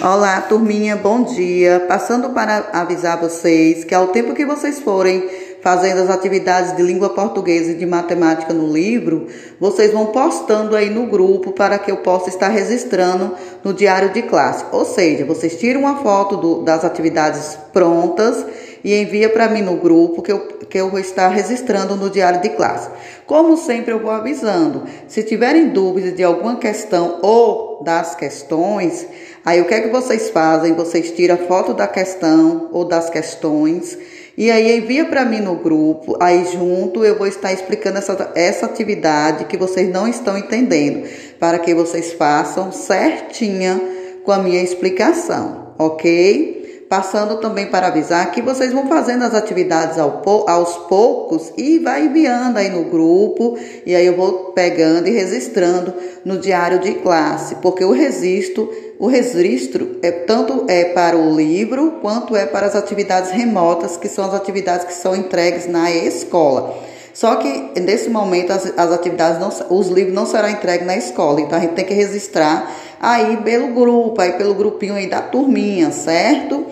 Olá, turminha, bom dia. Passando para avisar vocês que ao tempo que vocês forem fazendo as atividades de língua portuguesa e de matemática no livro, vocês vão postando aí no grupo para que eu possa estar registrando no diário de classe. Ou seja, vocês tiram uma foto do, das atividades prontas e envia para mim no grupo que eu, que eu vou estar registrando no diário de classe. Como sempre, eu vou avisando. Se tiverem dúvidas de alguma questão ou das questões, aí o que é que vocês fazem? Vocês tiram foto da questão ou das questões e aí envia para mim no grupo, aí junto eu vou estar explicando essa, essa atividade que vocês não estão entendendo, para que vocês façam certinha com a minha explicação, ok? Passando também para avisar que vocês vão fazendo as atividades aos poucos e vai enviando aí no grupo, e aí eu vou pegando e registrando no diário de classe, porque o registro o registro é tanto é para o livro quanto é para as atividades remotas, que são as atividades que são entregues na escola. Só que nesse momento as, as atividades não, os livros não serão entregues na escola, então a gente tem que registrar aí pelo grupo, aí pelo grupinho aí da turminha, certo?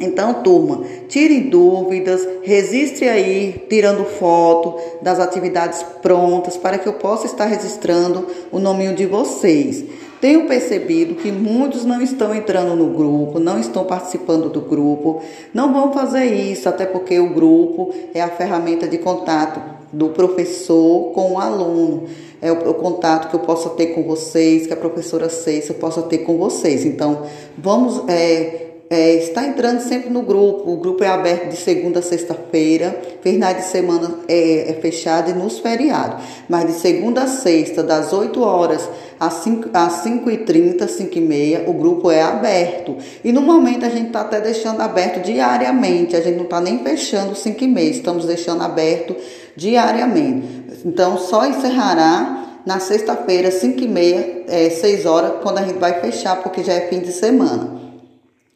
Então, turma, tire dúvidas, registre aí, tirando foto das atividades prontas para que eu possa estar registrando o nominho de vocês. Tenho percebido que muitos não estão entrando no grupo, não estão participando do grupo. Não vão fazer isso, até porque o grupo é a ferramenta de contato do professor com o aluno. É o, o contato que eu possa ter com vocês, que a professora Ceiça possa ter com vocês. Então, vamos. É, é, está entrando sempre no grupo. O grupo é aberto de segunda a sexta-feira. Finais de semana é, é, fechado e nos feriados. Mas de segunda a sexta, das 8 horas às 5, às 5h30, 5h30, o grupo é aberto. E no momento a gente está até deixando aberto diariamente. A gente não está nem fechando 5h30, estamos deixando aberto diariamente. Então só encerrará na sexta-feira, 5h30, é, 6 horas, quando a gente vai fechar, porque já é fim de semana.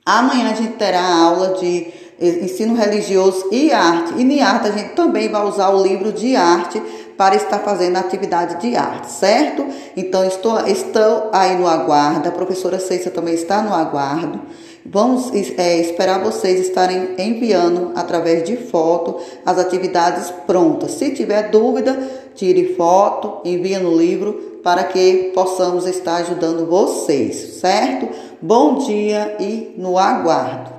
Amanhã a gente terá aula de ensino religioso e arte. E em arte a gente também vai usar o livro de arte para estar fazendo atividade de arte, certo? Então estou, estou aí no aguardo, a professora Ceissa também está no aguardo. Vamos é, esperar vocês estarem enviando através de foto as atividades prontas. Se tiver dúvida, tire foto, envie no livro para que possamos estar ajudando vocês, certo? Bom dia e no aguardo.